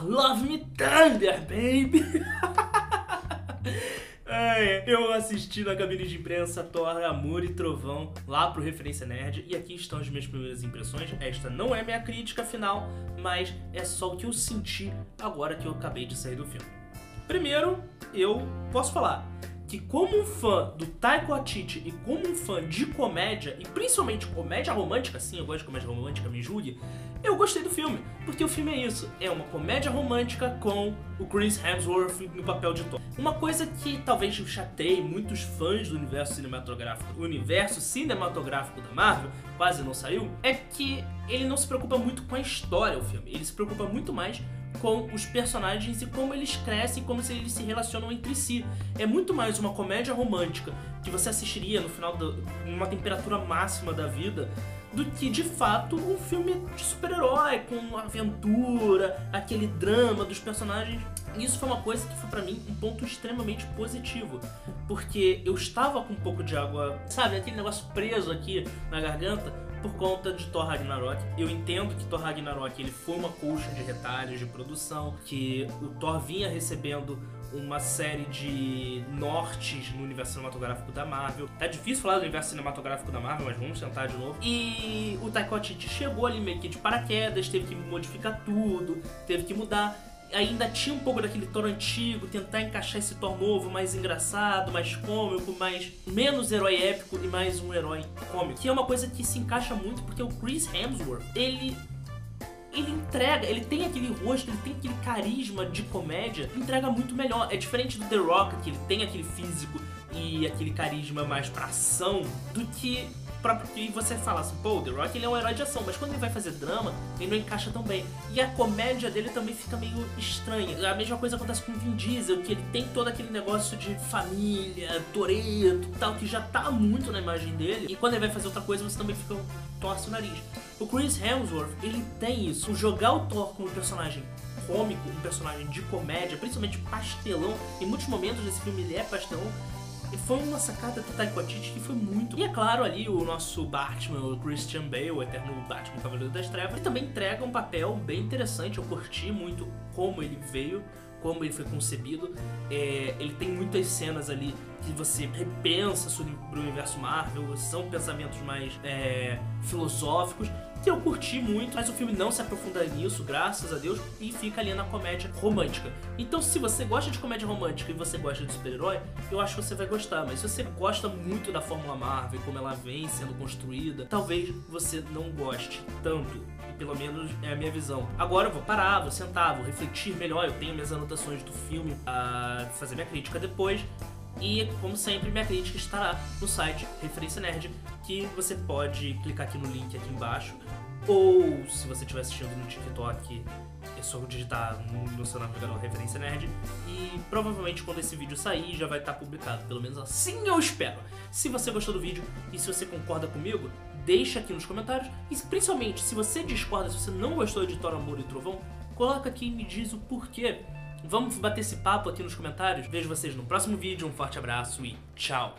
Love Me Thunder, baby! É, eu assisti na cabine de imprensa Thor, Amor e Trovão lá pro Referência Nerd e aqui estão as minhas primeiras impressões. Esta não é minha crítica final, mas é só o que eu senti agora que eu acabei de sair do filme. Primeiro, eu posso falar que como um fã do Taiko Atiti e como um fã de comédia, e principalmente comédia romântica, sim, eu gosto de comédia romântica, me julgue, eu gostei do filme, porque o filme é isso, é uma comédia romântica com o Chris Hemsworth no papel de Thor. Uma coisa que talvez chateie muitos fãs do universo cinematográfico, o universo cinematográfico da Marvel, quase não saiu, é que ele não se preocupa muito com a história, o filme, ele se preocupa muito mais com os personagens e como eles crescem como eles se relacionam entre si. É muito mais uma comédia romântica que você assistiria no final de uma temperatura máxima da vida do que de fato um filme de super-herói com aventura, aquele drama dos personagens. Isso foi uma coisa que foi para mim um ponto extremamente positivo, porque eu estava com um pouco de água, sabe, aquele negócio preso aqui na garganta por conta de Thor Ragnarok. Eu entendo que Thor Ragnarok ele foi uma colcha de retalhos de produção, que o Thor vinha recebendo uma série de nortes no universo cinematográfico da Marvel. Tá difícil falar do universo cinematográfico da Marvel, mas vamos tentar de novo. E o Taika chegou ali meio que de paraquedas, teve que modificar tudo, teve que mudar ainda tinha um pouco daquele Thor antigo, tentar encaixar esse Thor novo, mais engraçado, mais cômico, mais menos herói épico e mais um herói cômico. Que é uma coisa que se encaixa muito porque o Chris Hemsworth, ele ele entrega, ele tem aquele rosto, ele tem aquele carisma de comédia, entrega muito melhor. É diferente do The Rock, que ele tem aquele físico e aquele carisma mais pra ação, do que próprio que você fala assim, pô, The Rock ele é um herói de ação, mas quando ele vai fazer drama, ele não encaixa tão bem. E a comédia dele também fica meio estranha. A mesma coisa acontece com o Vin Diesel, que ele tem todo aquele negócio de família, Toreto tal, que já tá muito na imagem dele. E quando ele vai fazer outra coisa, você também fica torce o nariz. O Chris Hemsworth, ele tem isso. Jogar o Thor como um personagem cômico, um personagem de comédia, principalmente pastelão. Em muitos momentos desse filme ele é pastelão foi uma sacada do Taika Waititi que foi muito... E é claro ali o nosso Batman, o Christian Bale, o eterno Batman Cavaleiro das Trevas, ele também entrega um papel bem interessante. Eu curti muito como ele veio, como ele foi concebido. É, ele tem muitas cenas ali que você repensa sobre o universo Marvel, são pensamentos mais é, filosóficos que eu curti muito, mas o filme não se aprofunda nisso, graças a Deus, e fica ali na comédia romântica. Então, se você gosta de comédia romântica e você gosta de super-herói, eu acho que você vai gostar. Mas se você gosta muito da Fórmula Marvel, como ela vem sendo construída, talvez você não goste tanto. Pelo menos é a minha visão. Agora eu vou parar, vou sentar, vou refletir melhor. Eu tenho minhas anotações do filme a fazer minha crítica depois. E, como sempre, minha crítica estará no site Referência Nerd, que você pode clicar aqui no link aqui embaixo. Ou, se você estiver assistindo no TikTok, é só digitar no seu navegador Referência Nerd. E provavelmente quando esse vídeo sair já vai estar publicado. Pelo menos assim eu espero. Se você gostou do vídeo e se você concorda comigo, deixa aqui nos comentários. E principalmente, se você discorda, se você não gostou de Thor, Amor e Trovão, coloca aqui e me diz o porquê. Vamos bater esse papo aqui nos comentários. Vejo vocês no próximo vídeo, um forte abraço e tchau!